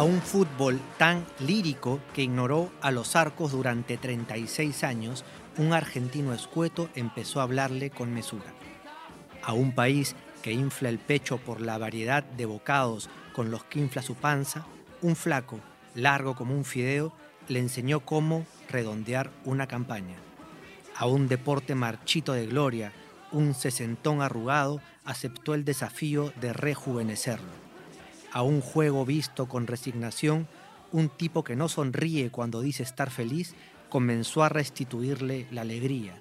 A un fútbol tan lírico que ignoró a los arcos durante 36 años, un argentino escueto empezó a hablarle con mesura. A un país que infla el pecho por la variedad de bocados con los que infla su panza, un flaco, largo como un fideo, le enseñó cómo redondear una campaña. A un deporte marchito de gloria, un sesentón arrugado aceptó el desafío de rejuvenecerlo. A un juego visto con resignación, un tipo que no sonríe cuando dice estar feliz comenzó a restituirle la alegría.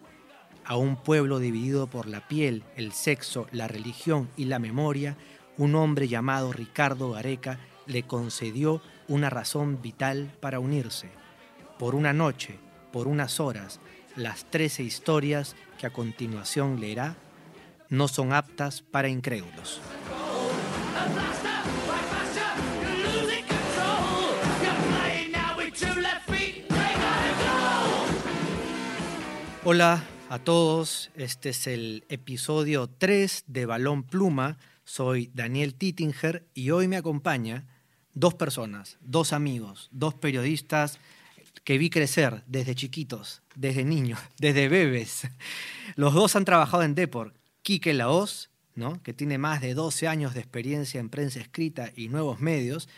A un pueblo dividido por la piel, el sexo, la religión y la memoria, un hombre llamado Ricardo Gareca le concedió una razón vital para unirse. Por una noche, por unas horas, las trece historias que a continuación leerá no son aptas para incrédulos. Hola a todos, este es el episodio 3 de Balón Pluma. Soy Daniel Tittinger y hoy me acompaña dos personas, dos amigos, dos periodistas que vi crecer desde chiquitos, desde niños, desde bebés. Los dos han trabajado en Deport. Quique Laos, ¿no? que tiene más de 12 años de experiencia en prensa escrita y nuevos medios,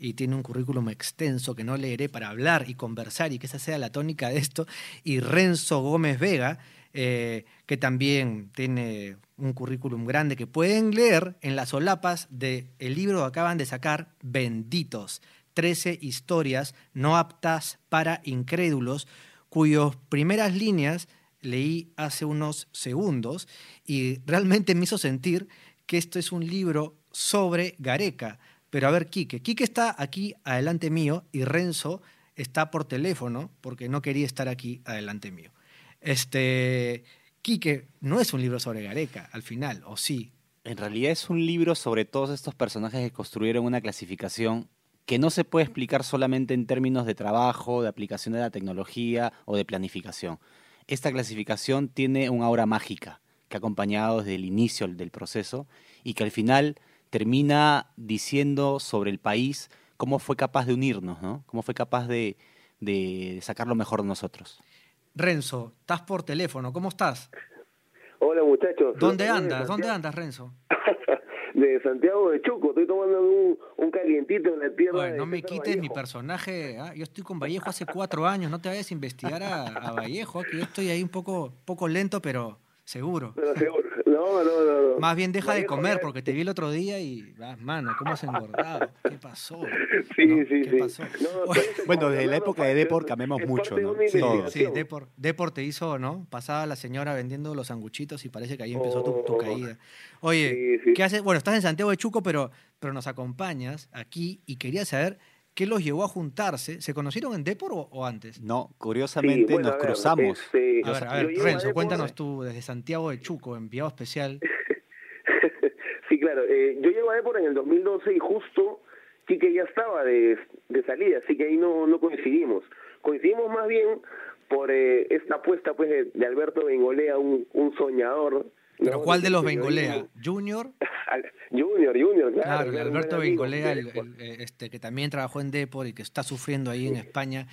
y tiene un currículum extenso que no leeré para hablar y conversar y que esa sea la tónica de esto, y Renzo Gómez Vega, eh, que también tiene un currículum grande que pueden leer en las solapas del libro que acaban de sacar, Benditos, 13 historias no aptas para incrédulos, cuyas primeras líneas leí hace unos segundos y realmente me hizo sentir que esto es un libro sobre Gareca. Pero a ver, Quique. Quique está aquí adelante mío y Renzo está por teléfono porque no quería estar aquí adelante mío. Este, Quique, no es un libro sobre Gareca al final, ¿o sí? En realidad es un libro sobre todos estos personajes que construyeron una clasificación que no se puede explicar solamente en términos de trabajo, de aplicación de la tecnología o de planificación. Esta clasificación tiene una aura mágica que ha acompañado desde el inicio del proceso y que al final termina diciendo sobre el país cómo fue capaz de unirnos, ¿no? Cómo fue capaz de, sacar lo mejor de nosotros. Renzo, estás por teléfono, ¿cómo estás? Hola muchachos. ¿Dónde andas? ¿Dónde andas, Renzo? de Santiago de Chuco, estoy tomando un, un calientito en la tierra. no me quites mi personaje, ¿ah? yo estoy con Vallejo hace cuatro años, no te vayas a investigar a, Vallejo, que yo estoy ahí un poco, poco lento, pero seguro. Pero seguro. No, no, no, Más bien deja de comer, porque te vi el otro día y, ah, mano, ¿cómo has engordado? ¿Qué pasó? Sí, sí, ¿Qué sí. Pasó? bueno, desde la época de Deport cambiamos mucho, ¿no? Sí, sí Deport, Deport, te hizo, ¿no? Pasaba la señora vendiendo los sanguchitos y parece que ahí empezó tu, tu, oh. caída. Oye, ¿qué haces? Bueno, estás en Santiago de Chuco, pero, pero nos acompañas aquí y quería saber ¿Qué los llevó a juntarse? ¿Se conocieron en Depor o, antes? No, curiosamente nos cruzamos. Este, a ver, a ver, Renzo, cuéntanos tú desde Santiago de Chuco, enviado especial. sí, claro. Eh, yo llego a Depor en el 2012 y justo Quique ya estaba de, salida, así que ahí no, no coincidimos. Coincidimos más bien por eh, esta apuesta pues de, Alberto Bengolea, un, un soñador ¿Pero cuál de los Bengolea? ¿Junior? junior, Junior, claro. Alberto Bengolea, el, este, que también trabajó en Depor y que está sufriendo ahí en España,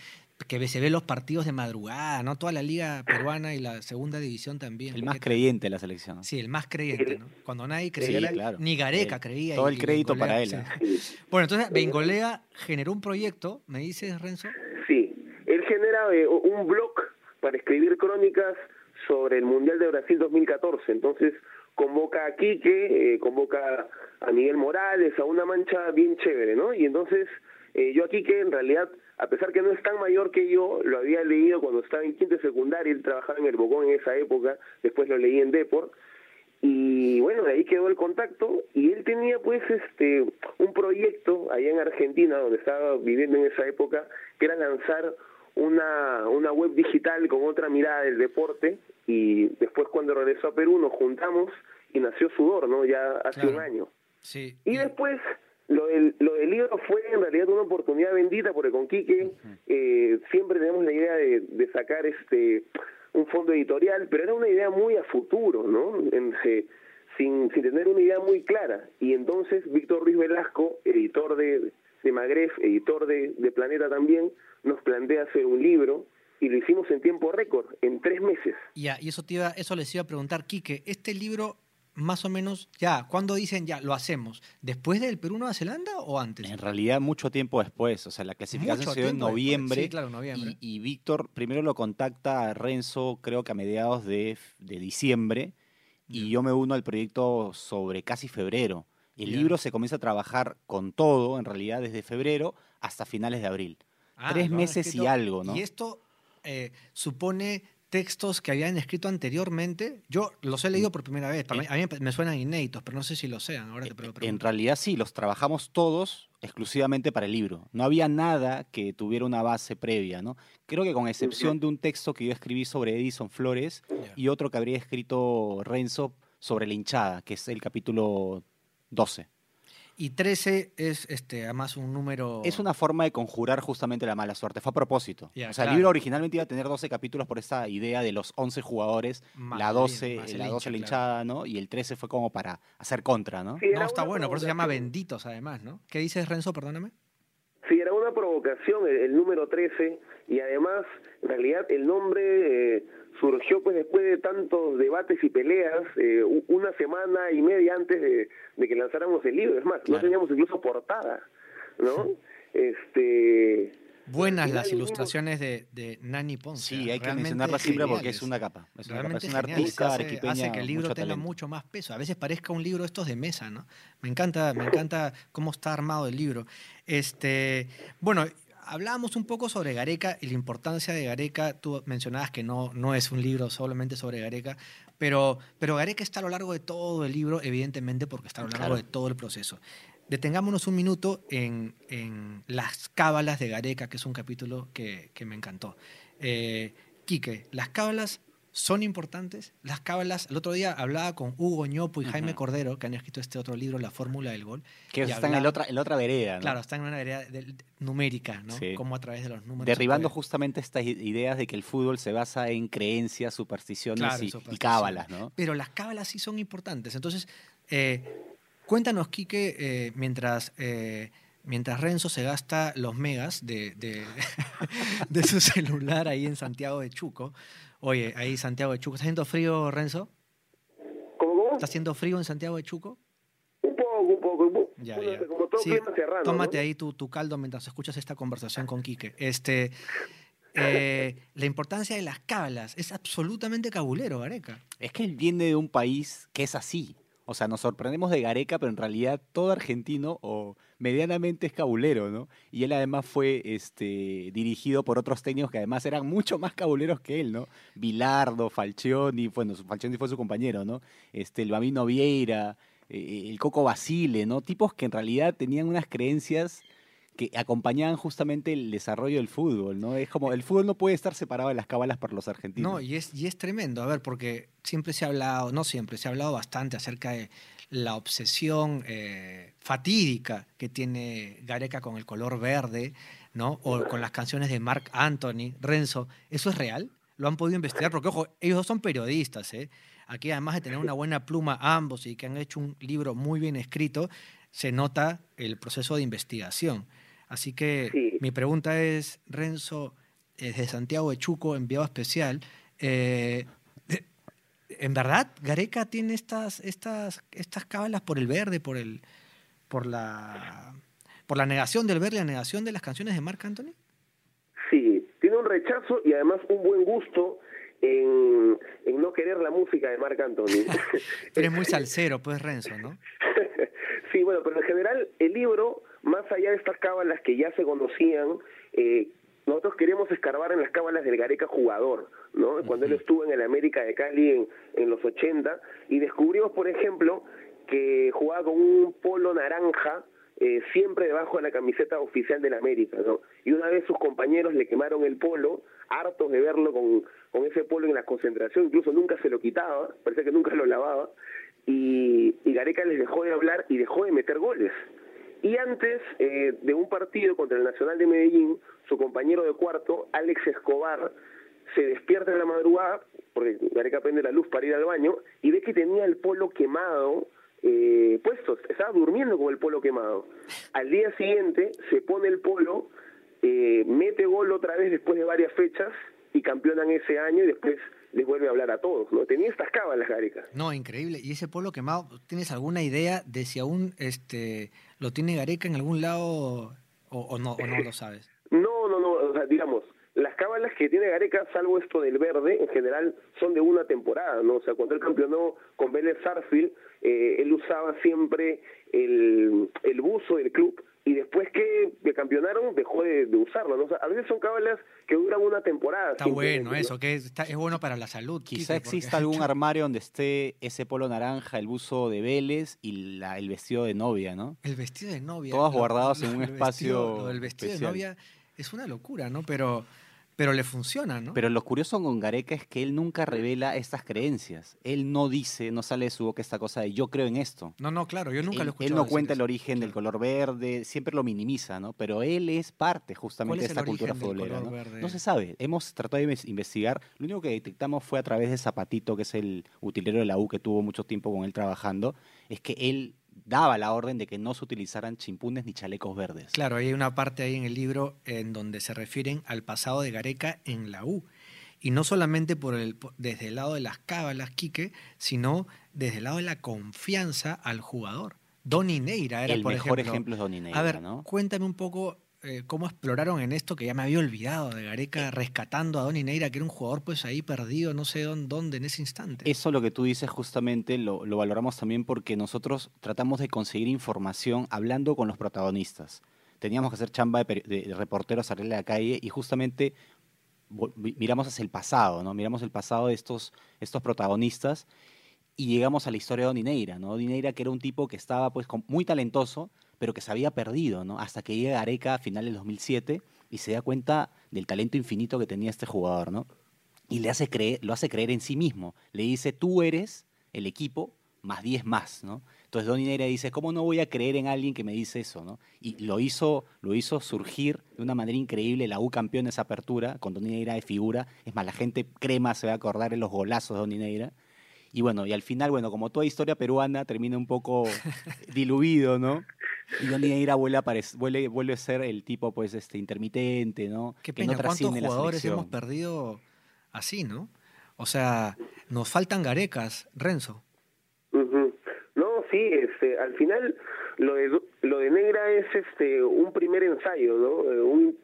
que se ve los partidos de madrugada, ¿no? Toda la liga peruana y la segunda división también. El más creyente de la selección. Sí, el más creyente, ¿no? Cuando nadie creía, ni Gareca creía. Todo el crédito para él. Bueno, entonces Bengolea generó un proyecto, ¿me dices, Renzo? Sí, él genera eh, un blog para escribir crónicas sobre el Mundial de Brasil 2014. Entonces convoca a Quique, eh, convoca a Miguel Morales, a una mancha bien chévere, ¿no? Y entonces eh, yo a Quique en realidad, a pesar que no es tan mayor que yo, lo había leído cuando estaba en quinto secundaria, él trabajaba en el Bocón en esa época, después lo leí en Deport, y bueno, de ahí quedó el contacto y él tenía pues este un proyecto allá en Argentina donde estaba viviendo en esa época que era lanzar una, una web digital con otra mirada del deporte y después cuando regresó a Perú nos juntamos y nació Sudor, ¿no? Ya hace un año. Sí. Y después lo del, lo del libro fue en realidad una oportunidad bendita porque con Quique eh, siempre tenemos la idea de, de, sacar este un fondo editorial, pero era una idea muy a futuro, ¿no? En, sin, sin tener una idea muy clara. Y entonces Víctor Ruiz Velasco, editor de, de Magref, editor de, de Planeta también, nos plantea hacer un libro y lo hicimos en tiempo récord, en tres meses. Ya, y eso, te iba, eso les iba a preguntar, Quique, este libro más o menos, ya, ¿cuándo dicen ya lo hacemos? ¿Después del Perú-Nueva Zelanda o antes? En realidad mucho tiempo después, o sea, la clasificación se dio en noviembre, sí, claro, noviembre. y, y Víctor primero lo contacta a Renzo, creo que a mediados de, de diciembre, y yo me uno al proyecto sobre casi febrero. El libro se comienza a trabajar con todo, en realidad, desde febrero hasta finales de abril. Ah, Tres meses y algo, ¿no? Y esto eh, supone textos que habían escrito anteriormente. Yo los he leído por primera vez. Para mí- a mí me suenan inéditos, pero no sé si lo sean. Ahora te pre- En pregunto. realidad sí, los trabajamos todos exclusivamente para el libro. No había nada que tuviera una base previa, ¿no? Creo que con excepción de un texto que yo escribí sobre Edison Flores y otro que habría escrito Renzo sobre la hinchada, que es el capítulo 12. Y 13 es este, además un número. Es una forma de conjurar justamente la mala suerte. Fue a propósito. O sea, claro. el libro originalmente iba a tener 12 capítulos por esta idea de los 11 jugadores, Más la el- 12, más el la, 12 la hincha, hinchada, ¿no? Y el 13 fue como para hacer contra, ¿no? Sí, No, está bueno, por eso se llama. Benditos, además, ¿no? ¿Qué dices, Renzo? Perdóname. Sí, era una provocación el, el número 13 y además, en realidad, el nombre eh, surgió pues después de tantos debates y peleas, eh, una semana y media antes de, de que lanzáramos el libro. Es más, no teníamos incluso portada, ¿no? Este... Buenas las ilustraciones de, de Nani Ponce. Sí, hay que mencionarla siempre porque es una capa. Es una, capa. Es una artista hace, hace que el libro mucho tenga talento. mucho más peso. A veces parezca un libro estos de mesa, ¿no? Me encanta, me encanta cómo está armado el libro. Este, bueno, hablábamos un poco sobre Gareca y la importancia de Gareca. Tú mencionabas que no, no es un libro solamente sobre Gareca, pero, pero Gareca está a lo largo de todo el libro, evidentemente, porque está a lo largo Claro. de todo el proceso. Detengámonos un minuto en, en Las Cábalas de Gareca, que es un capítulo que, que me encantó. Eh, Quique, ¿las cábalas son importantes? Las cábalas, el otro día hablaba con Hugo Ñopo y Jaime Ujú. Cordero, que han escrito este otro libro, La Fórmula del Gol. Que y está en, el hablaba- otra, en la otra vereda, ¿no? Claro, están en una área de- numérica, ¿no? Sí. Como a través de los números. Derribando justamente estas ideas de que el fútbol se basa en creencias, supersticiones Claro, y, y cábalas, ¿no? Pero las cábalas sí son importantes. Entonces, eh, cuéntanos, Quique, eh, mientras, eh, mientras Renzo se gasta los megas de, de, de su celular ahí en Santiago de Chuco. Oye, ahí Santiago de Chuco. ¿Está haciendo frío, Renzo? ¿Cómo, cómo? ¿Está haciendo frío en Santiago de Chuco? Un poco, un poco. un poco. Ya, Bueno, ya. Como todo Sí, serrano, tómate ¿no? ahí tu, tu caldo mientras escuchas esta conversación con Quique. Este, eh, la importancia de las cábalas es absolutamente cabulero, Gareca. Es que él viene de un país que es así. O sea, nos sorprendemos de Gareca, pero en realidad todo argentino o medianamente es cabulero, ¿no? Y él además fue este, dirigido por otros técnicos que además eran mucho más cabuleros que él, ¿no? Bilardo, Falcioni, bueno, Falcioni fue su compañero, ¿no? Este, el Bambino Vieira, eh, el Coco Basile, ¿no? Tipos que en realidad tenían unas creencias que acompañaban justamente el desarrollo del fútbol, ¿no? Es como, el fútbol no puede estar separado de las cábalas para los argentinos. No, y es, y es tremendo, a ver, porque siempre se ha hablado, no siempre, se ha hablado bastante acerca de la obsesión eh, fatídica que tiene Gareca con el color verde, ¿no? O con las canciones de Mark Anthony, Renzo. ¿Eso es real? ¿Lo han podido investigar? Porque, ojo, ellos dos son periodistas, ¿eh? Aquí, además de tener una buena pluma ambos y que han hecho un libro muy bien escrito, se nota el proceso de investigación. Así que Sí. mi pregunta es, Renzo, eh, desde Santiago de Chuco, enviado especial, eh, ¿en verdad Gareca tiene estas, estas, estas cábalas por el verde, por, el, por, la, por la negación del verde la negación de las canciones de Marc Anthony? Sí, tiene un rechazo y además un buen gusto en, en no querer la música de Marc Anthony. Eres muy salsero, pues, Renzo, ¿no? sí, bueno, pero en general el libro, más allá de estas cábalas que ya se conocían, eh, nosotros queríamos escarbar en las cábalas del Gareca jugador, ¿no? Cuando él estuvo en el América de Cali en, en los 80 y descubrimos, por ejemplo, que jugaba con un polo naranja eh, siempre debajo de la camiseta oficial del América, ¿no? Y una vez sus compañeros le quemaron el polo, hartos de verlo con, con ese polo en la concentración, incluso nunca se lo quitaba, parece que nunca lo lavaba, y, y Gareca les dejó de hablar y dejó de meter goles. Y antes eh, de un partido contra el Nacional de Medellín, su compañero de cuarto, Alex Escobar, se despierta en la madrugada, porque Gareca prende la luz para ir al baño, y ve que tenía el polo quemado eh, puestos, estaba durmiendo con el polo quemado. Al día siguiente se pone el polo, eh, mete gol otra vez después de varias fechas y campeonan ese año y después les vuelve a hablar a todos, ¿no? Tenía estas cábalas, Gareca. No, increíble. Y ese polo quemado, ¿tienes alguna idea de si aún este lo tiene Gareca en algún lado o, no, o no lo sabes? No, no, no, o sea, digamos, las cábalas que tiene Gareca, salvo esto del verde, en general son de una temporada, ¿no? O sea, cuando él campeonó con Vélez Sarfield, eh, él usaba siempre el, el buzo del club y después que, que campeonaron dejó de, usarlo. ¿no? O sea, a veces son cábalas que duran una temporada. Está bueno eso, que es, es bueno para la salud. Quizá exista algún armario donde esté ese polo naranja, el buzo de Vélez y la, el vestido de novia, ¿no? El vestido de novia. Todos guardados en un espacio. el vestido de novia es una locura, ¿no? Pero pero le funciona, ¿no? Pero lo curioso con Gareca es que él nunca revela estas creencias. Él no dice, no sale de su boca esta cosa de yo creo en esto. No, no, claro, yo nunca lo he escuchado. Él no cuenta el origen del color verde, siempre lo minimiza, ¿no? Pero él es parte justamente de esta cultura futbolera. ¿no? no se sabe. Hemos tratado de investigar. Lo único que detectamos fue a través de Zapatito, que es el utilero de la U que tuvo mucho tiempo con él trabajando, es que él daba la orden de que no se utilizaran chimpunes ni chalecos verdes. Claro, hay una parte ahí en el libro en donde se refieren al pasado de Gareca en la U. Y no solamente por el, desde el lado de las cábalas, Quique, sino desde el lado de la confianza al jugador. Donny Neira era, el por mejor ejemplo. ejemplo es Donny Neira, A ver, ¿no? cuéntame un poco eh, cómo exploraron en esto que ya me había olvidado de Gareca rescatando a Donny Neira, que era un jugador pues ahí perdido, no sé dónde, en ese instante. Eso lo que tú dices justamente lo, valoramos también porque nosotros tratamos de conseguir información hablando con los protagonistas. Teníamos que hacer chamba de, reporteros, salir a la calle y justamente miramos hacia el pasado, ¿no? Miramos el pasado de estos, estos protagonistas y llegamos a la historia de Neira, ¿no? Neira que era un tipo que estaba pues muy talentoso, pero que se había perdido, ¿no? Hasta que llega Areca a final del 2007 y se da cuenta del talento infinito que tenía este jugador, ¿no? Y le hace creer, lo hace creer en sí mismo. Le dice, tú eres el equipo más 10 más, ¿no? Entonces Don Neira dice, ¿cómo no voy a creer en alguien que me dice eso, ¿no? Y lo hizo, lo hizo surgir de una manera increíble, la U campeón de esa apertura, con Don Neira de figura. Es más, la gente crema se va a acordar en los golazos de Don Neira. Y bueno, y al final, bueno, como toda historia peruana, termina un poco diluido, ¿no? Y Donny Neira vuelve a, vuelve, vuelve a ser el tipo pues este intermitente, ¿no? Qué pena, que ¿cuántos jugadores hemos perdido así, no? O sea, nos faltan garecas, Renzo. No, sí, este, al final lo de, lo de Negra es este un primer ensayo, ¿no? Eh, un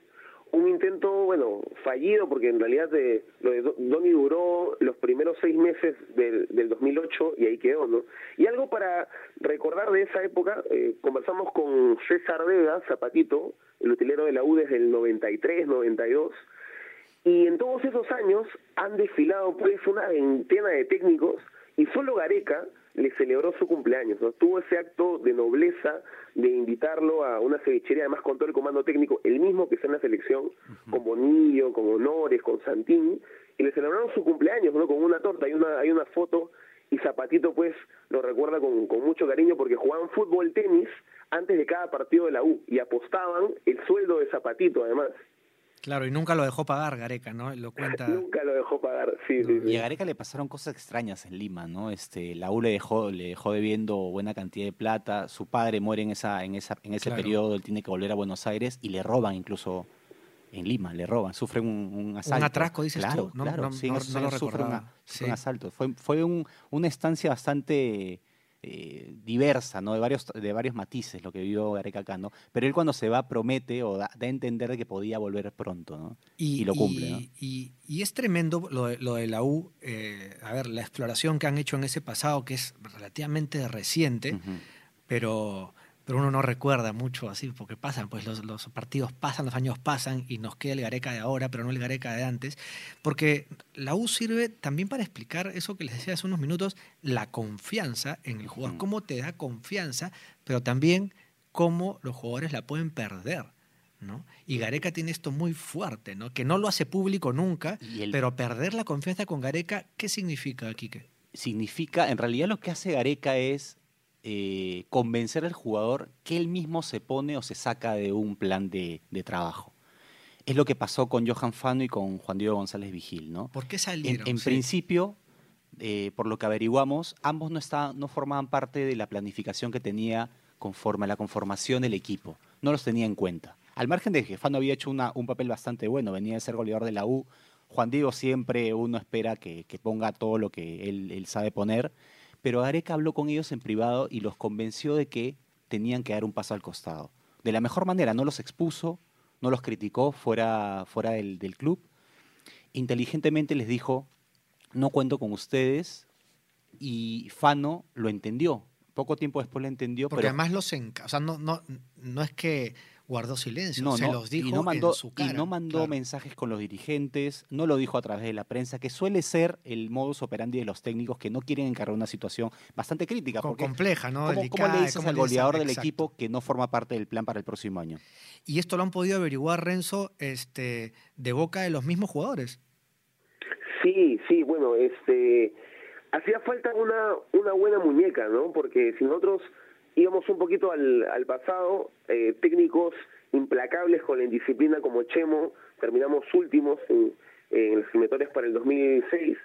un intento, bueno, fallido, porque en realidad de, lo de Donny duró los primeros seis meses del, del 2008 y ahí quedó, ¿no? Y algo para recordar de esa época, eh, conversamos con César Vega, Zapatito, el utilero de la U desde el 93, 92, y en todos esos años han desfilado pues una veintena de técnicos y solo Gareca le celebró su cumpleaños, ¿no? Tuvo ese acto de nobleza de invitarlo a una cevichería, además con todo el comando técnico, el mismo que está en la selección, con Bonillo, con Honores, con Santín, y le celebraron su cumpleaños, ¿no? Con una torta, hay una, hay una foto, y Zapatito pues lo recuerda con, con mucho cariño porque jugaban fútbol, tenis, antes de cada partido de la U, y apostaban el sueldo de Zapatito además. Claro, y nunca lo dejó pagar Gareca, ¿no? Lo cuenta. nunca lo dejó pagar, sí, sí, Y a Gareca le pasaron cosas extrañas en Lima, ¿no? Este, la U le dejó, le dejó debiendo buena cantidad de plata, su padre muere en esa, en esa, en ese periodo, él tiene que volver a Buenos Aires y le roban incluso en Lima, le roban, sufre un, asalto. Un atrasco, dices claro, tú. claro, sí, no, lo sufre, un asalto. Fue, fue una estancia bastante eh, diversa, ¿no? De varios, de varios matices lo que vivió Gareca acá, ¿no? Pero él cuando se va promete o da, a entender que podía volver pronto, ¿no? Y, lo cumple, ¿no? Y, es tremendo lo de, lo de la U, eh, a ver, la exploración que han hecho en ese pasado que es relativamente reciente, pero pero uno no recuerda mucho así, porque pasan, pues los, los, partidos pasan, los años pasan y nos queda el Gareca de ahora, pero no el Gareca de antes, porque la U sirve también para explicar eso que les decía hace unos minutos, la confianza en el jugador, cómo te da confianza, pero también cómo los jugadores la pueden perder. ¿no? Y Gareca tiene esto muy fuerte, ¿no? que no lo hace público nunca, pero perder la confianza con Gareca, ¿qué significa, Quique? Significa, en realidad lo que hace Gareca es eh, convencer al jugador que él mismo se pone o se saca de un plan de, trabajo. Es lo que pasó con Johan Fano y con Juan Diego González Vigil, ¿no? ¿Por qué salieron? En, principio, eh, por lo que averiguamos, ambos no, estaban, no formaban parte de la planificación que tenía conforme a la conformación del equipo. No los tenía en cuenta. Al margen de que Fano había hecho una, un papel bastante bueno, venía de ser goleador de la U. Juan Diego siempre uno espera que, que ponga todo lo que él, él, sabe poner, pero Gareca habló con ellos en privado y los convenció de que tenían que dar un paso al costado. De la mejor manera, no los expuso, no los criticó fuera, fuera del, del club. Inteligentemente les dijo, no cuento con ustedes, y Fano lo entendió. Poco tiempo después lo entendió. Porque pero... además los enca o sea, no, no, no es que guardó silencio, no, se no, los dijo y no mandó, en su cara. Y no mandó claro. mensajes con los dirigentes, no lo dijo a través de la prensa, que suele ser el modus operandi de los técnicos que no quieren encargar una situación bastante crítica. Porque compleja, ¿no? ¿cómo, Delicada, cómo le dices ¿cómo al goleador del Exacto. equipo que no forma parte del plan para el próximo año? Y esto lo han podido averiguar, Renzo, este, de boca de los mismos jugadores. Sí, sí, bueno, este hacía falta una, una buena muñeca, ¿no? Porque si nosotros íbamos un poquito al, al pasado, eh, técnicos implacables con la indisciplina como Chemo, terminamos últimos en, en las eliminatorias para el 2006,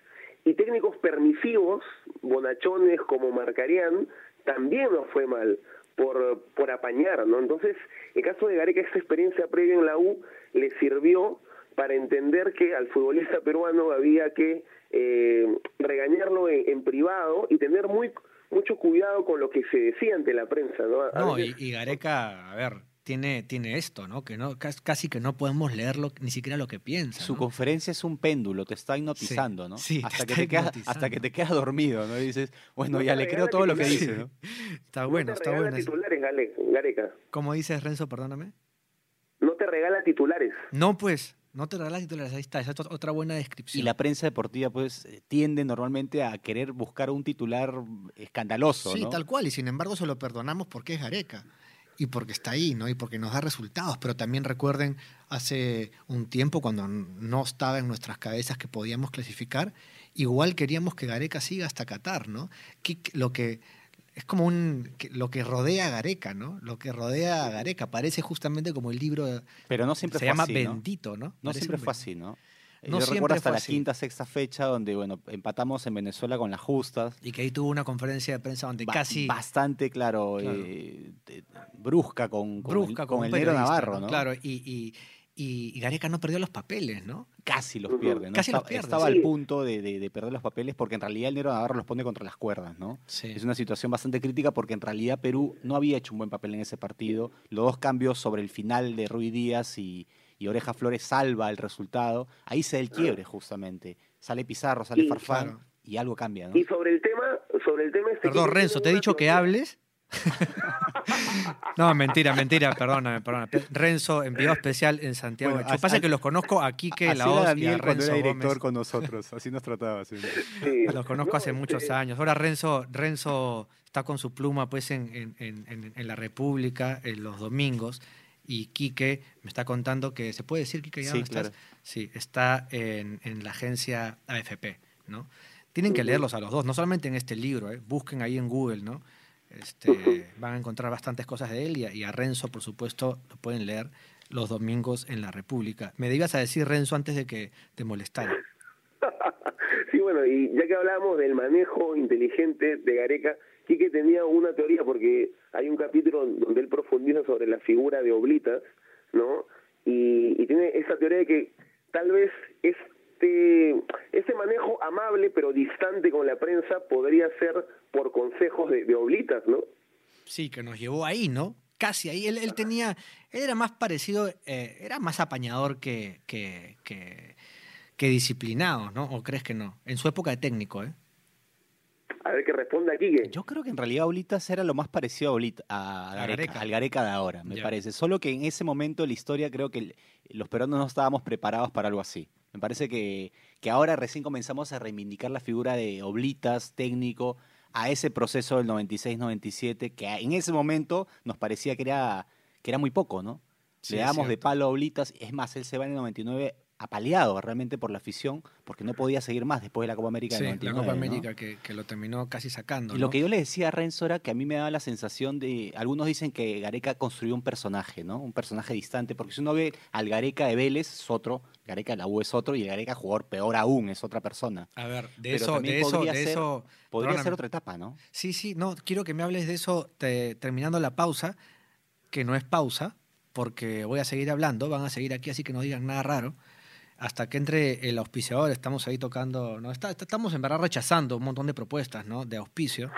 y técnicos permisivos, bonachones como Marcarián, también nos fue mal por, por apañar, ¿no? Entonces, el caso de Gareca, esta experiencia previa en la U le sirvió para entender que al futbolista peruano había que eh, regañarlo en, privado y tener muy mucho cuidado con lo que se decía ante la prensa, ¿no? A No, veces- y, y Gareca, a ver, tiene, tiene esto, ¿no? Que no cas- casi que no podemos leerlo ni siquiera lo que piensa. Su ¿no? conferencia es un péndulo, te está hipnotizando, ¿no? sí, te hasta, que está te quedas, hipnotizando. hasta que te quedas dormido, ¿no? Y dices, bueno, No ya te le creo todo lo que dice, ¿no? Está no bueno, te está regala bueno. titulares, Gareca. ¿Cómo dices, Renzo? Perdóname. No te regala titulares. No, pues, no te regalas titulares, ahí está, esa es ot- otra buena descripción. Y la prensa deportiva, pues, eh, tiende normalmente a querer buscar un titular escandaloso, Sí, ¿no? tal cual, y sin embargo se lo perdonamos porque es Gareca y porque está ahí, ¿no? Y porque nos da resultados, pero también recuerden hace un tiempo cuando no estaba en nuestras cabezas que podíamos clasificar, igual queríamos que Gareca siga hasta Qatar, ¿no? Que- lo que es como un lo que rodea a Gareca, ¿no? Lo que rodea a Gareca parece justamente como el libro Pero no siempre se fue llama. Bendito, ¿no? No siempre fue así, ¿no? No Yo recuerdo hasta la así. quinta, sexta fecha donde, bueno, empatamos en Venezuela con las justas. Y que ahí tuvo una conferencia de prensa donde Ba- casi Bastante, claro, Claro. eh, brusca con, con brusca el, con un el Navarro, ¿no? Claro, y, y, y- y Gareca no perdió los papeles, ¿no? Casi los pierde, ¿no? Casi los estaba pierde, estaba sí. al punto de, de- de perder los papeles porque en realidad el negro Navarro los pone contra las cuerdas, ¿no? Sí. Es una situación bastante crítica porque en realidad Perú no había hecho un buen papel en ese partido. Los dos cambios sobre el final de Rui Díaz y, y Oreja Flores salva el resultado. Ahí se da el quiebre justamente. Sale Pizarro, sale Sí, Farfán claro. y algo cambia, ¿no? Y sobre el tema, sobre el tema este Perdón, Renzo, te he dicho que hables. no, mentira, mentira, perdóname, perdóname. Renzo, enviado especial en Santiago. Bueno, Lo que as- pasa que los conozco a Quique, la Hoz y a Daniel cuando Renzo era director Gómez. con nosotros, así nos trataba. Sí. Los conozco No, hace muchos este, años. Ahora Renzo, Renzo está con su pluma pues en, en- en- en- en la República en los domingos y Quique me está contando que, ¿se puede decir Quique ya Sí, no estás? claro. Sí, está en, en la agencia AFP, ¿no? Tienen que leerlos a los dos, no solamente en este libro, ¿eh? busquen ahí en Google, ¿no? Este, van a encontrar bastantes cosas de él y a, y a Renzo, por supuesto, lo pueden leer los domingos en la República. Me ibas a decir, Renzo, antes de que te molestara. sí, bueno, y ya que hablábamos del manejo inteligente de Gareca, Quique tenía una teoría porque hay un capítulo donde él profundiza sobre la figura de Oblitas, ¿no? Y, y tiene esa teoría de que tal vez este, este manejo amable pero distante con la prensa podría ser por consejos de, de Oblitas, ¿no? Sí, que nos llevó ahí, ¿no? Casi ahí. Él, él tenía, él era más parecido, eh, era más apañador que, que, que, que disciplinado, ¿no? ¿O crees que no? En su época de técnico, ¿eh? A ver qué responde aquí. Que... Yo creo que en realidad Oblitas era lo más parecido a, Oblita- a A Gareca, al Gareca de ahora, me parece. Solo que en ese momento de la historia creo que los peruanos no estábamos preparados para algo así. Me parece que, que ahora recién comenzamos a reivindicar la figura de Oblitas, técnico, a ese proceso del 96-97, que en ese momento nos parecía que era, que era muy poco, ¿no? Sí, Le damos de palo a Oblitas, es más, él se va en el 99 apaleado realmente por la afición, porque no podía seguir más después de la Copa América Sí, del la 99, Copa ¿no? América que, que lo terminó casi sacando. Y lo que yo le decía a Renzo era que a mí me daba la sensación de, algunos dicen que Gareca construyó un personaje, ¿no? Un personaje distante, porque si uno ve al Gareca de Vélez es otro, Gareca de la U es otro, y el Gareca jugador peor aún es otra persona. A ver, de Pero eso, de eso, podría de ser- eso. Podría ser otra etapa, ¿no? Sí, sí, no, quiero que me hables de eso te- terminando la pausa, que no es pausa, porque voy a seguir hablando, van a seguir aquí, así que no digan nada raro. Hasta que entre el auspiciador, estamos ahí tocando, no está, estamos en verdad rechazando un montón de propuestas ¿no? de auspicio,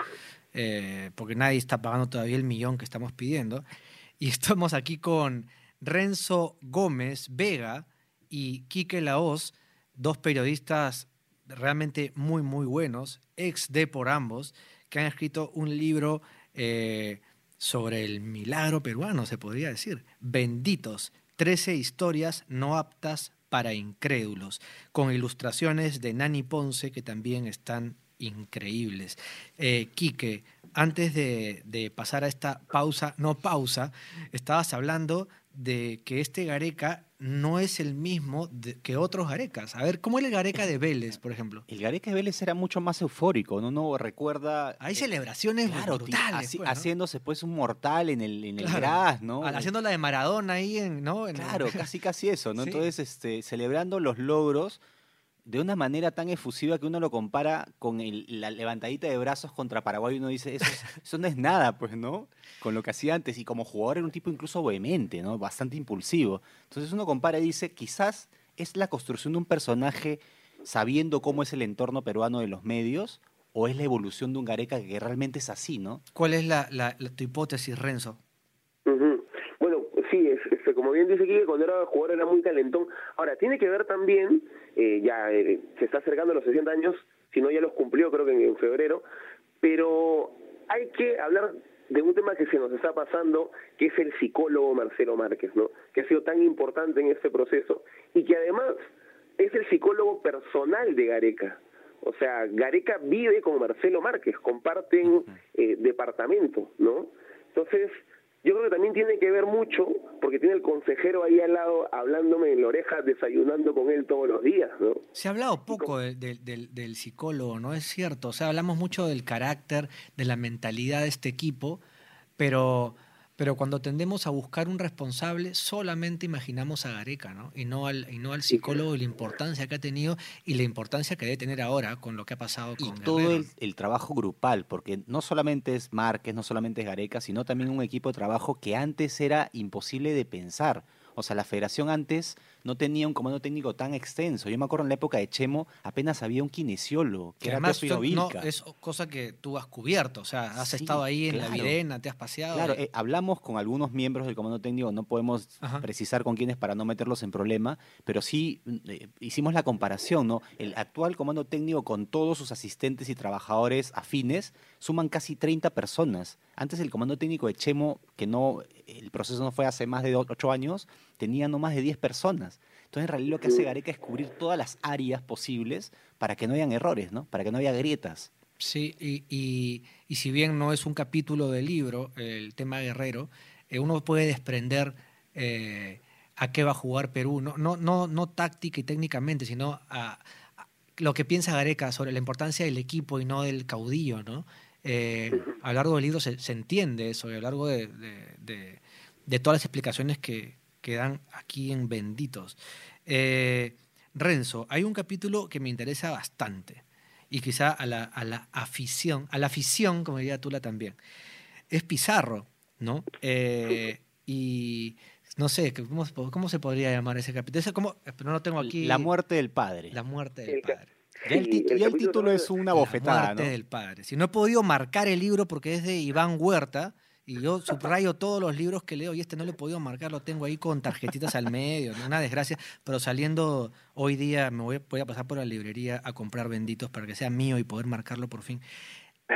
eh, porque nadie está pagando todavía el millón que estamos pidiendo. Y estamos aquí con Renzo Gómez Vega y Quique Laoz, dos periodistas realmente muy, muy buenos, ex de por ambos, que han escrito un libro eh, sobre el milagro peruano, se podría decir. Benditos, 13 historias no aptas para incrédulos, con ilustraciones de Nani Ponce que también están increíbles. Eh, Quique, antes de, de pasar a esta pausa, no pausa, estabas hablando de que este Gareca no es el mismo de- que otros Garecas. A ver, ¿cómo es el Gareca de Vélez, por ejemplo? El Gareca de Vélez era mucho más eufórico, ¿no? Uno recuerda... Hay eh, celebraciones Claro, brutales. haci- pues, ¿no? haciéndose pues un mortal en el, en el gras, ¿no? Ha- Haciendo la de Maradona ahí, en, ¿no? En- Claro, casi casi eso, ¿no? Sí. Entonces, este, celebrando los logros de una manera tan efusiva que uno lo compara con el- la levantadita de brazos contra Paraguay y uno dice, eso, es- eso no es nada, pues, ¿no? Con lo que hacía antes. Y como jugador era un tipo incluso vehemente, ¿no? Bastante impulsivo. Entonces uno compara y dice, quizás es la construcción de un personaje sabiendo cómo es el entorno peruano de los medios o es la evolución de un Gareca que realmente es así, ¿no? ¿Cuál es la, la- la- tu hipótesis, Renzo? Ujú. Bueno, sí, es, es- como bien dice Kike, cuando era jugador era muy calentón. Ahora, tiene que ver también, eh, ya eh, se está acercando a los 60 años, si no ya los cumplió creo que en, en febrero, pero hay que hablar de un tema que se nos está pasando, que es el psicólogo Marcelo Márquez, ¿no? Que ha sido tan importante en este proceso y que además es el psicólogo personal de Gareca. O sea, Gareca vive con Marcelo Márquez, comparten eh, departamento, ¿no? Entonces, yo creo que también tiene que ver mucho, porque tiene el consejero ahí al lado hablándome en la oreja, desayunando con él todos los días, ¿no? Se ha hablado poco de- de- del- del psicólogo, ¿no? Es cierto. O sea, hablamos mucho del carácter, de la mentalidad de este equipo, pero, pero cuando tendemos a buscar un responsable, solamente imaginamos a Gareca, ¿no? Y no al, y no al psicólogo y la importancia que ha tenido y la importancia que debe tener ahora con lo que ha pasado Y con todo Guerrero. el, el trabajo grupal, porque no solamente es Márquez, no solamente es Gareca, sino también un equipo de trabajo que antes era imposible de pensar. O sea, la federación antes no tenía un comando técnico tan extenso. Yo me acuerdo en la época de Chemo apenas había un kinesiólogo, que Que era además son- no, es cosa que tú has cubierto, o sea, has Sí, estado ahí en la. Videna, te has paseado. Claro, eh, hablamos con algunos miembros del comando técnico, no podemos Ajá. precisar con quiénes para no meterlos en problema, pero sí mm, eh, hicimos la comparación, ¿no? El actual comando técnico con todos sus asistentes y trabajadores afines suman casi 30 personas. Antes el comando técnico de Chemo, que no, el proceso no fue hace más de 8 años, tenía no más de 10 personas. Entonces, en realidad lo que hace Gareca es cubrir todas las áreas posibles para que no hayan errores, ¿no? Para que no haya grietas. Sí, y, y, y si bien no es un capítulo del libro, el tema guerrero, eh, uno puede desprender eh, a qué va a jugar Perú, no, no, no, no táctica y técnicamente, sino a, a lo que piensa Gareca sobre la importancia del equipo y no del caudillo, ¿no? Eh, a lo largo del libro se, se entiende eso, y a lo largo de, de- de- de todas las explicaciones que, que dan aquí en Benditos. Eh, Renzo, hay un capítulo que me interesa bastante y quizá a la, a la afición, a la afición, como diría Tula también, es Pizarro, ¿no? Eh, y no sé, ¿cómo, cómo se podría llamar ese capítulo? Ese como, pero no lo tengo aquí. La muerte del padre. La muerte del padre. Ya el, ya título es una La bofetada, muerte ¿no? del padre. Si no he podido marcar el libro porque es de Iván Huerta, y yo subrayo todos los libros que leo y este no lo he podido marcar, lo tengo ahí con tarjetitas al medio, ¿no? una desgracia, pero saliendo hoy día me voy, voy a pasar por la librería a comprar benditos para que sea mío y poder marcarlo por fin.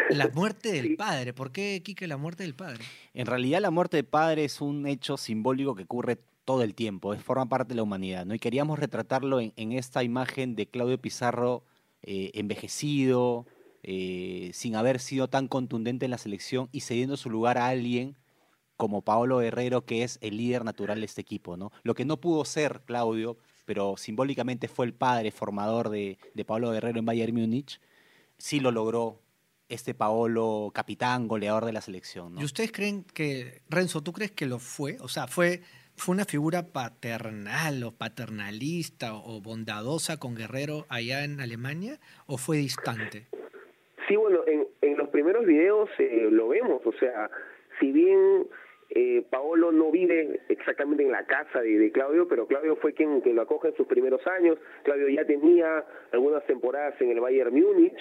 La muerte del Sí. padre, ¿por qué, Quique, la muerte del padre? En realidad la muerte del padre es un hecho simbólico que ocurre todo el tiempo, es forma parte de la humanidad, ¿no? Y queríamos retratarlo en, en esta imagen de Claudio Pizarro eh, envejecido, eh, sin haber sido tan contundente en la selección y cediendo su lugar a alguien como Paolo Guerrero, que es el líder natural de este equipo, ¿no? Lo que no pudo ser Claudio pero simbólicamente fue el padre formador de, de Pablo Guerrero en Bayern Múnich, sí lo logró este Paolo capitán, goleador de la selección. ¿no? ¿Y ustedes creen que, Renzo, tú crees que lo fue? O sea, fue, fue una figura paternal o paternalista o bondadosa con Guerrero allá en Alemania o fue distante? Sí, bueno, en, en los primeros videos eh, lo vemos, o sea, si bien eh, Paolo no vive exactamente en la casa de, de, Claudio, pero Claudio fue quien, quien lo acoge en sus primeros años, Claudio ya tenía algunas temporadas en el Bayern Múnich,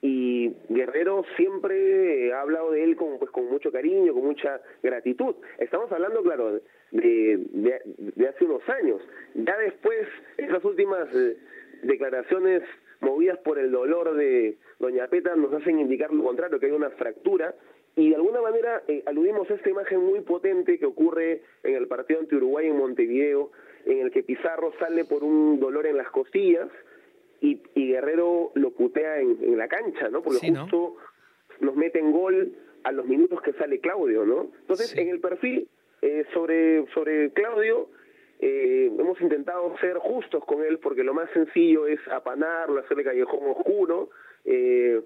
y Guerrero siempre ha hablado de él con, pues, con mucho cariño, con mucha gratitud. Estamos hablando, claro, de, de, de hace unos años. Ya después, esas últimas eh, declaraciones movidas por el dolor de Doña Peta nos hacen indicar lo contrario, que hay una fractura y de alguna manera eh, aludimos a esta imagen muy potente que ocurre en el partido ante Uruguay en Montevideo, en el que Pizarro sale por un dolor en las costillas y, y Guerrero lo putea en, en, la cancha, ¿no? Porque Sí, ¿no? justo nos mete en gol a los minutos que sale Claudio, ¿no? Entonces, Sí. en el perfil eh, sobre, sobre Claudio, eh, hemos intentado ser justos con él porque lo más sencillo es apanarlo, hacerle callejón oscuro. Eh,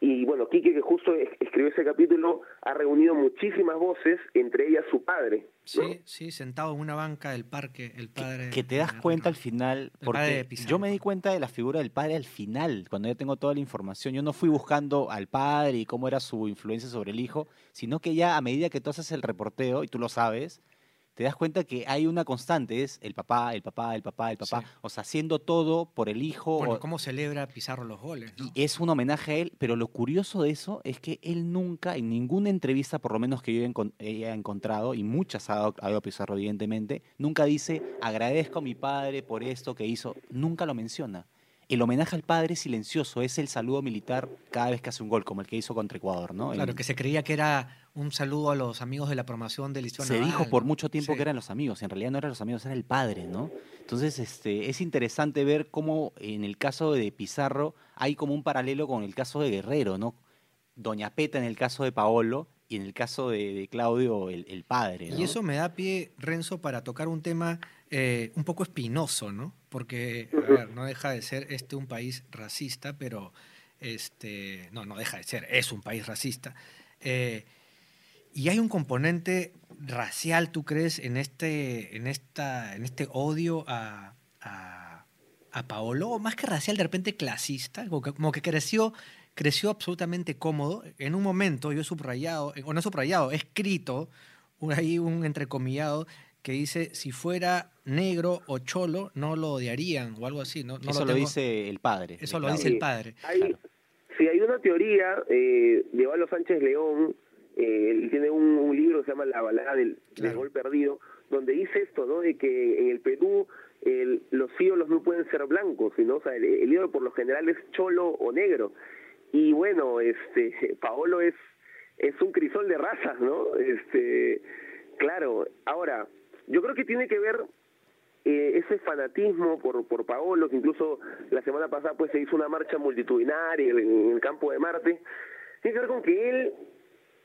y bueno, Quique, que justo es- escribió ese capítulo, ha reunido muchísimas voces, entre ellas su padre. ¿no? Sí, sí, sentado en una banca del parque, el padre. que te das de cuenta al final, porque yo me di cuenta de la figura del padre al final, cuando ya tengo toda la información. Yo no fui buscando al padre y cómo era su influencia sobre el hijo, sino que ya a medida que tú haces el reporteo, y tú lo sabes, te das cuenta que hay una constante, es el papá, el papá, el papá, el papá, Sí. o sea, haciendo todo por el hijo. Bueno, o- ¿cómo celebra Pizarro los goles? no? y es un homenaje a él, pero lo curioso de eso es que él nunca, en ninguna entrevista, por lo menos que yo haya encontrado, y muchas ha dado, ha dado Pizarro evidentemente, nunca dice, agradezco a mi padre por esto que hizo. Nunca lo menciona. El homenaje al padre silencioso, es el saludo militar cada vez que hace un gol, como el que hizo contra Ecuador, ¿no? Claro, El- que se creía que era un saludo a los amigos de la promoción del Liceo se Naval, dijo por mucho tiempo Sí. que eran los amigos, en realidad no eran los amigos, era el padre, ¿no? Entonces, este, es interesante ver cómo en el caso de Pizarro hay como un paralelo con el caso de Guerrero, ¿no? Doña Peta en el caso de Paolo y en el caso de, de Claudio, el, el padre. ¿no? Y eso me da pie, Renzo, para tocar un tema eh, un poco espinoso, ¿no? Porque, a ver, no deja de ser este un país racista, pero este, no, no deja de ser, es un país racista. Eh, y hay un componente racial, ¿tú crees, en este, en esta, en este odio a, a, a Paolo? Más que racial, de repente clasista, como que, como que creció, creció absolutamente cómodo. En un momento yo he subrayado, o no he subrayado, he escrito un- ahí un entrecomillado que dice si fuera negro o cholo no lo odiarían o algo así. No, no eso lo, dice el padre. Eso lo dice el padre. Hay, Claro. Sí, hay una teoría eh, de Valo Sánchez León, eh, él tiene un, un libro que se llama La balada del, del Claro. gol perdido, donde dice esto, ¿no? De que en el Perú el- los ídolos no pueden ser blancos, sino, o sea, el, el ídolo por lo general es cholo o negro. Y bueno, este, Paolo es es un crisol de razas, ¿no? Este, claro. Ahora, yo creo que tiene que ver eh, ese fanatismo por, por Paolo, que incluso la semana pasada pues se hizo una marcha multitudinaria en, el campo de Marte, tiene que ver con que él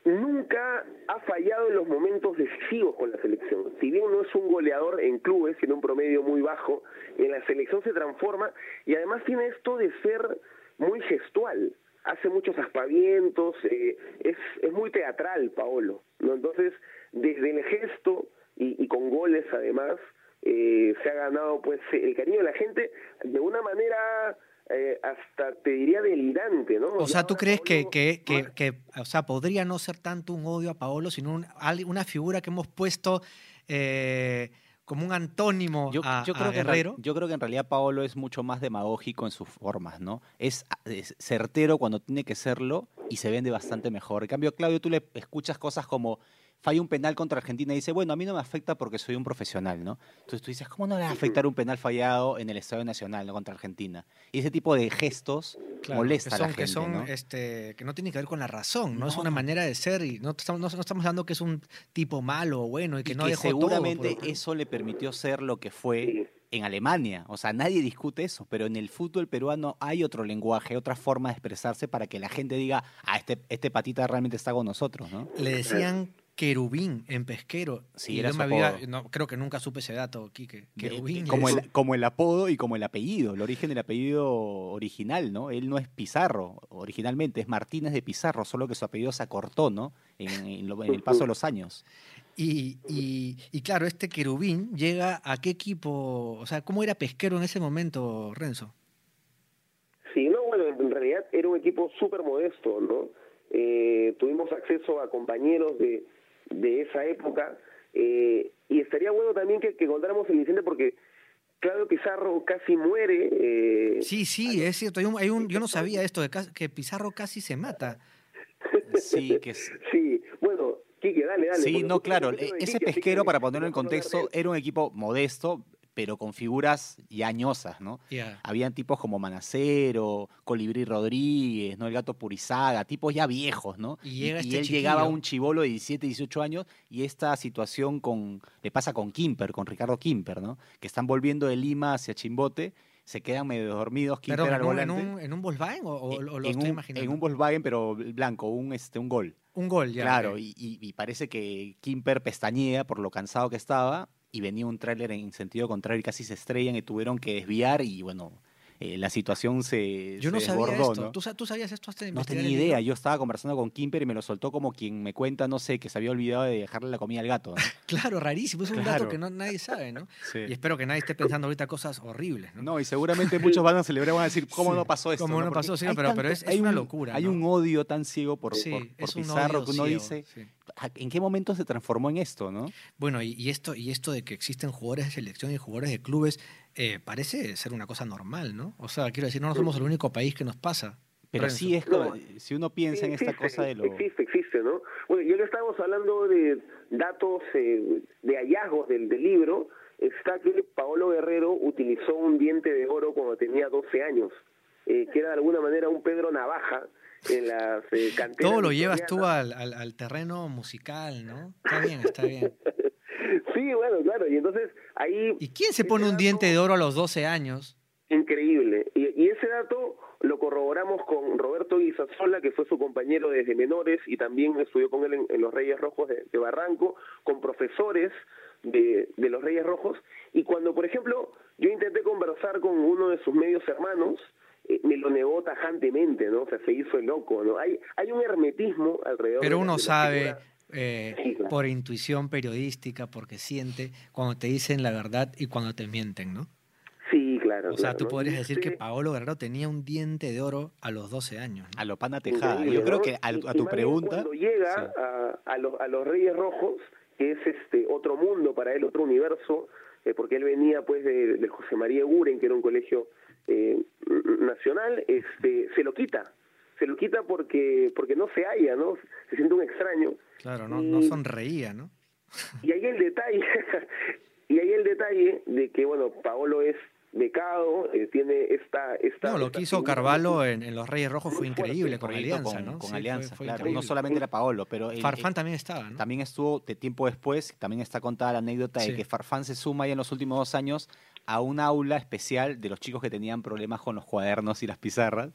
nunca ha fallado en los momentos decisivos con la selección. Si bien no es un goleador en clubes, sino un promedio muy bajo, en la selección se transforma y además tiene esto de ser muy gestual. Hace muchos aspavientos, eh, es, es muy teatral Paolo, ¿no? Entonces, desde el gesto y, y con goles además, eh, se ha ganado pues el cariño de la gente de una manera eh, hasta te diría delirante, ¿no? O sea, ¿tú crees que, que, que, o sea, podría no ser tanto un odio a Paolo, sino un- una figura que hemos puesto eh, como un antónimo Yo, a, yo a creo que Guerrero? yo creo que en realidad Paolo es mucho más demagógico en sus formas, ¿no? Es, es certero cuando tiene que serlo y se vende bastante mejor. En cambio, Claudio, tú le escuchas cosas como falla un penal contra Argentina y dice, bueno, a mí no me afecta porque soy un profesional, ¿no? Entonces tú dices, ¿cómo no le va a afectar un penal fallado en el Estadio Nacional, ¿no? Contra Argentina. Y ese tipo de gestos Claro, molesta que a la gente, que son ¿no? este, que no tiene que ver con la razón, ¿no? Es una manera de ser y no estamos, no, estamos hablando que es un tipo malo o bueno y que y no que dejó seguramente todo. eso le permitió ser lo que fue en Alemania. O sea, nadie discute eso, pero en el fútbol peruano hay otro lenguaje, otra forma de expresarse para que la gente diga, ah, este, este patita realmente está con nosotros, ¿no? Le decían querubín en pesquero. Sí, Y era yo su me había- apodo. no, creo que nunca supe ese dato, Quique. De- Querubín. como, es- el, como el apodo y como el apellido, el origen del apellido original, ¿no? Él no es Pizarro, originalmente es Martínez de Pizarro, solo que su apellido se acortó, ¿no? En, en lo- en el paso de los años. Y, y- y claro, este querubín llega a qué equipo, o sea, ¿cómo era pesquero en ese momento, Renzo? Sí, no, bueno, en realidad era un equipo súper modesto, ¿no? Eh, tuvimos acceso a compañeros de, de esa época eh, y estaría bueno también que, que contáramos el incidente porque Claudio Pizarro casi muere. eh, Sí, sí, es cierto. Hay un, hay un- yo no sabía esto, de que Pizarro casi se mata. Sí, que es- Sí, bueno, Quique, dale, dale. Sí, no, claro. de Ese Quique, pesquero, que para ponerlo en contexto, era un equipo modesto, pero con figuras ya añosas, ¿no? Habían tipos como Manacero, Colibrí Rodríguez, ¿no? El gato Purizaga, tipos ya viejos, ¿no? Y llega este él chiquillo. llegaba un chivolo de 17, 18 años y esta situación con le pasa con Kimper, con Ricardo Kimper, ¿no? Que están volviendo de Lima hacia Chimbote, se quedan medio dormidos, Kimper Pero al en en, volante. un, en un Volkswagen o, o- o lo en, estoy un, imaginando. en un Volkswagen, pero blanco, un, este, un gol. Un gol, ya. Claro, y, y- y parece que Kimper pestañea por lo cansado que estaba y venía un tráiler en sentido contrario y casi se estrellan y tuvieron que desviar y bueno, eh, la situación se, Yo no se sabía desbordó, esto. ¿no? ¿Tú, sa- tú sabías esto hasta de No tenía idea, yo estaba conversando con Kimper y me lo soltó como quien me cuenta, no sé, que se había olvidado de dejarle la comida al gato. ¿no? Claro, rarísimo. Es un dato Claro. que no, nadie sabe, ¿no? Sí. Y espero que nadie esté pensando ahorita cosas horribles, ¿no? No, y seguramente muchos van a celebrar, van a decir, ¿cómo Sí, no pasó esto? ¿cómo no pasó? Sí, pero- pero es- es hay una un- locura, Hay un odio tan ciego por, Sí, por, por es un Pizarro que uno ciego, dice. "Ah, ¿en qué momento se transformó en esto, no? Bueno, y, y esto, y esto de que existen jugadores de selección y jugadores de clubes eh, parece ser una cosa normal, ¿no? O sea, quiero decir, no somos el único país que nos pasa. Pero Renzo. sí es No. como, si uno piensa en esta cosa de lo... Existe, existe, ¿no? Bueno, ya que estamos hablando de datos, eh, de hallazgos del, del libro, está que Paolo Guerrero utilizó un diente de oro cuando tenía 12 años, eh, que era de alguna manera un Pedro Navaja en las eh, canteras. Todo lo llevas tú al- al terreno musical, ¿no? Está bien, está bien. Sí, bueno, claro, y entonces ahí... ¿Y quién se pone un diente de oro a los 12 años? Increíble. Y, y ese dato lo corroboramos con Roberto Guisasola, que fue su compañero desde menores y también estudió con él en, en los Reyes Rojos de, de Barranco, con profesores de, de los Reyes Rojos. Y cuando, por ejemplo, yo intenté conversar con uno de sus medios hermanos, eh, me lo negó tajantemente, ¿no? O sea, se hizo el loco, ¿no? Hay, hay un hermetismo alrededor Pero de uno sabe figura. Eh, Sí, claro. por intuición periodística, porque siente cuando te dicen la verdad y cuando te mienten, ¿no? Sí, claro. O sea, claro, tú ¿no? podrías decir que este- Paolo Guerrero tenía un diente de oro a los 12 años. ¿no? A lo pana tejada. Yo creo que a, a tu pregunta... Cuando llega sí. a, a los, a los Reyes Rojos, que es este otro mundo para él, otro universo, eh, porque él venía pues de, de José María Guren, que era un colegio eh, nacional, este, se lo quita. Se lo quita porque porque no se halla, ¿no? Se siente un extraño. Claro, no, no Y- sonreía, ¿no? Y ahí el detalle, y ahí el detalle de que, bueno, Paolo es becado, eh, tiene esta... esta No, lo esta que hizo Carvalho en, en Los Reyes Rojos fue increíble con Alianza, con, ¿no? con Sí, fue- Alianza, fue claro. increíble. No solamente era Paolo, pero... el- Farfán el- también estaba, ¿no? También estuvo de tiempo después, también está contada la anécdota Sí. de que Farfán se suma ya en los últimos dos años a un aula especial de los chicos que tenían problemas con los cuadernos y las pizarras,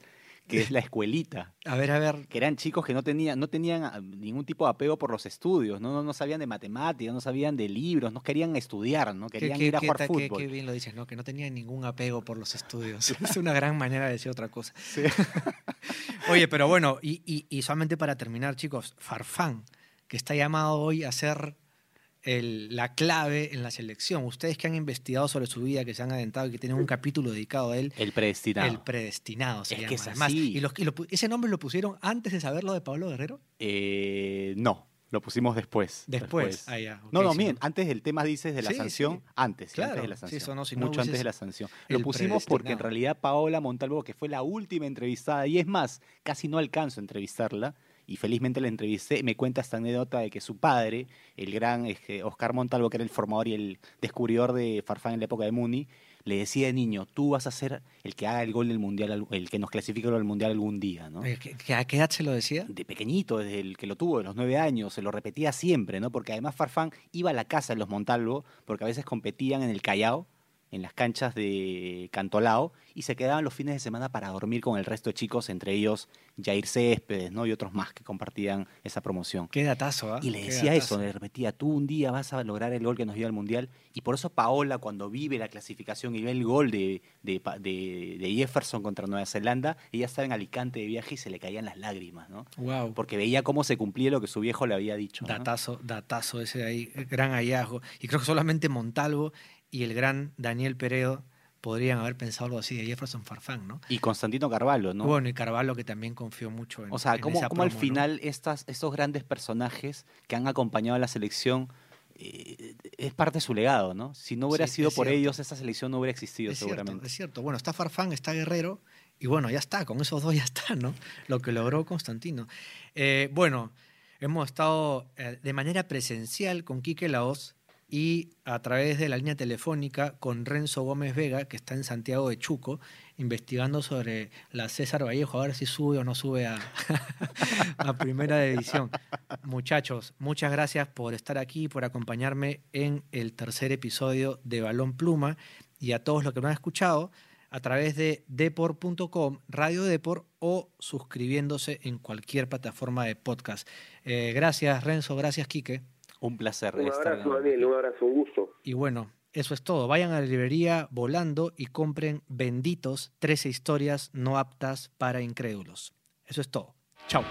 que es la escuelita. A ver, a ver. que eran chicos que no tenían, no tenían ah, ningún tipo de apego por los estudios, no, no, no sabían de matemáticas, no sabían de libros, no querían estudiar, no querían qué- ir a qué jugar ta- qué- fútbol. qué bien lo dices, ¿no? Que no tenía ningún apego por los estudios. es una gran manera de decir otra cosa. Sí. Oye, pero bueno, y, y- y solamente para terminar, chicos, Farfán, que está llamado hoy a ser el- la clave en la selección. Ustedes que han investigado sobre su vida, que se han adentrado y que tienen un capítulo dedicado a él, El predestinado. el predestinado se Es llama. que es Además, así. y los- y lo pu- ¿Ese nombre lo pusieron antes de saber lo de Pablo Guerrero? Eh, no, lo pusimos después. Después. Ah, no, no, sí, miren, ¿no? antes del tema dices de la Sí, sanción, sí. antes, Claro, antes de la sanción. eso no, si no Mucho antes de la sanción. Lo pusimos porque en realidad Paola Montalvo, que fue la última entrevistada, y es más, casi no alcanzo a entrevistarla, y felizmente la entrevisté, me cuenta esta anécdota de que su padre, el gran este, Oscar Montalvo, que era el formador y el descubridor de Farfán en la época de Muni, le decía de niño, tú vas a ser el que haga el gol del mundial, al- el que nos clasifique al mundial algún día, ¿no? Eh, ¿qué- qué- ¿A qué edad se lo decía? de pequeñito, desde el que lo tuvo, de los nueve años, se lo repetía siempre, ¿no? Porque además Farfán iba a la casa de los Montalvo, porque a veces competían en el Callao, en las canchas de Cantolao y se quedaban los fines de semana para dormir con el resto de chicos, entre ellos Jair Céspedes ¿no? y otros más que compartían esa promoción. Qué datazo, ¿ah? Y le decía eso, le repetía, tú un día vas a lograr el gol que nos dio al Mundial. Y por eso Paola, cuando vive la clasificación y ve el gol de, de, Pa- de- de Jefferson contra Nueva Zelanda, ella estaba en Alicante de viaje y se le caían las lágrimas, ¿no? Wow. Porque veía cómo se cumplía lo que su viejo le había dicho. ¿no? Datazo, datazo ese de ahí, gran hallazgo. Y creo que solamente Montalvo y el gran Daniel Peredo podrían haber pensado algo así de Jefferson Farfán, ¿no? Y Constantino Carvalho, ¿no? Bueno, y Carvalho que también confió mucho en O sea, en cómo, esa cómo al final estas, estos grandes personajes que han acompañado a la selección eh, es parte de su legado, ¿no? Si no hubiera Sí, sido por cierto. ellos, esa selección no hubiera existido es cierto, seguramente. es cierto. Bueno, está Farfán, está Guerrero, y bueno, ya está, con esos dos ya está, ¿no? Lo que logró Constantino. Eh, bueno, hemos estado eh, de manera presencial con Quique Laos y a través de la línea telefónica con Renzo Gómez Vega, que está en Santiago de Chuco, investigando sobre la César Vallejo, a ver si sube o no sube a, a primera división. Muchachos, muchas gracias por estar aquí, por acompañarme en el tercer episodio de Balón Pluma y a todos los que me han escuchado a través de depor.com, Radio Depor o suscribiéndose en cualquier plataforma de podcast. Eh, gracias Renzo, gracias Quique. Un placer. Un estar abrazo, Daniel, un abrazo, un gusto. Y bueno, eso es todo. Vayan a la librería volando y compren Benditos 13 historias no aptas para incrédulos. Eso es todo. Chao.